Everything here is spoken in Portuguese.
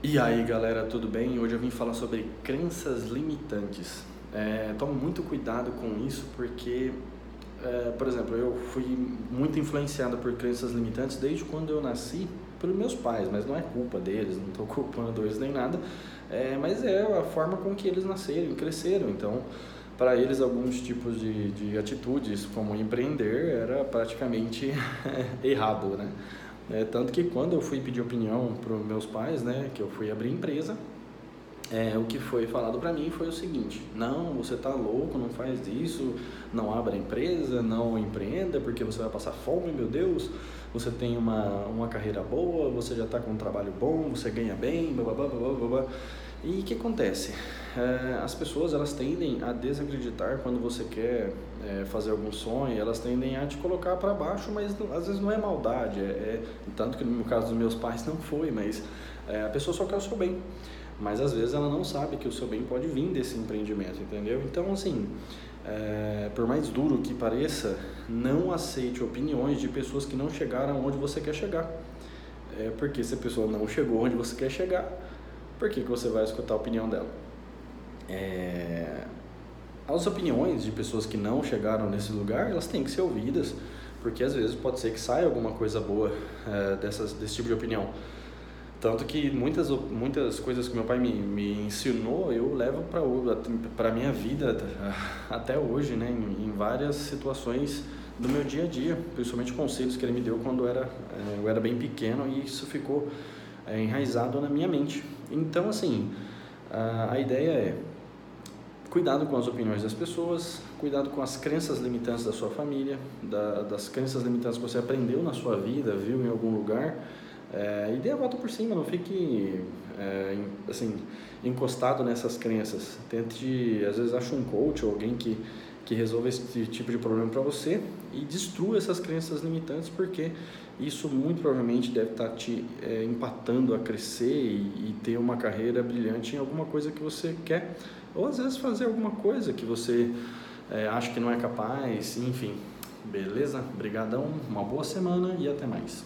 E aí galera, tudo bem? Hoje eu vim falar sobre crenças limitantes. É, tome muito cuidado com isso porque, é, por exemplo, eu fui muito influenciado por crenças limitantes desde quando eu nasci pelos meus pais, mas não é culpa deles, não estou culpando eles nem nada, é, mas é a forma com que eles nasceram e cresceram. Então, para eles, alguns tipos de, de atitudes, como empreender, era praticamente errado, né? É, tanto que quando eu fui pedir opinião para meus pais, né, que eu fui abrir empresa, é, o que foi falado para mim foi o seguinte: não, você tá louco, não faz isso, não abra empresa, não empreenda, porque você vai passar fome, meu Deus. Você tem uma, uma carreira boa, você já está com um trabalho bom, você ganha bem, blá blá blá blá blá. E o que acontece? É, as pessoas elas tendem a desacreditar quando você quer é, fazer algum sonho, elas tendem a te colocar para baixo, mas às vezes não é maldade, é, é, tanto que no caso dos meus pais não foi, mas é, a pessoa só quer o seu bem. Mas às vezes ela não sabe que o seu bem pode vir desse empreendimento, entendeu? Então, assim, é, por mais duro que pareça, não aceite opiniões de pessoas que não chegaram onde você quer chegar. É, porque se a pessoa não chegou onde você quer chegar, por que, que você vai escutar a opinião dela? É, as opiniões de pessoas que não chegaram nesse lugar, elas têm que ser ouvidas, porque às vezes pode ser que saia alguma coisa boa é, dessas, desse tipo de opinião. Tanto que muitas, muitas coisas que meu pai me, me ensinou, eu levo para a minha vida até hoje, né? Em, em, várias situações do meu dia a dia, principalmente conselhos que ele me deu quando eu era, é, eu era bem pequeno e isso ficou é, enraizado na minha mente. Então, assim, a, a ideia é cuidado com as opiniões das pessoas, cuidado com as crenças limitantes da sua família, da, das crenças limitantes que você aprendeu na sua vida, viu em algum lugar, é, e dê a volta por cima, não fique é, assim, encostado nessas crenças. Tente, às vezes, acha um coach ou alguém que, que resolva esse tipo de problema para você e destrua essas crenças limitantes, porque isso muito provavelmente deve estar tá te é, empatando a crescer e, e ter uma carreira brilhante em alguma coisa que você quer, ou às vezes fazer alguma coisa que você é, acha que não é capaz, enfim. Beleza? Obrigadão, uma boa semana e até mais.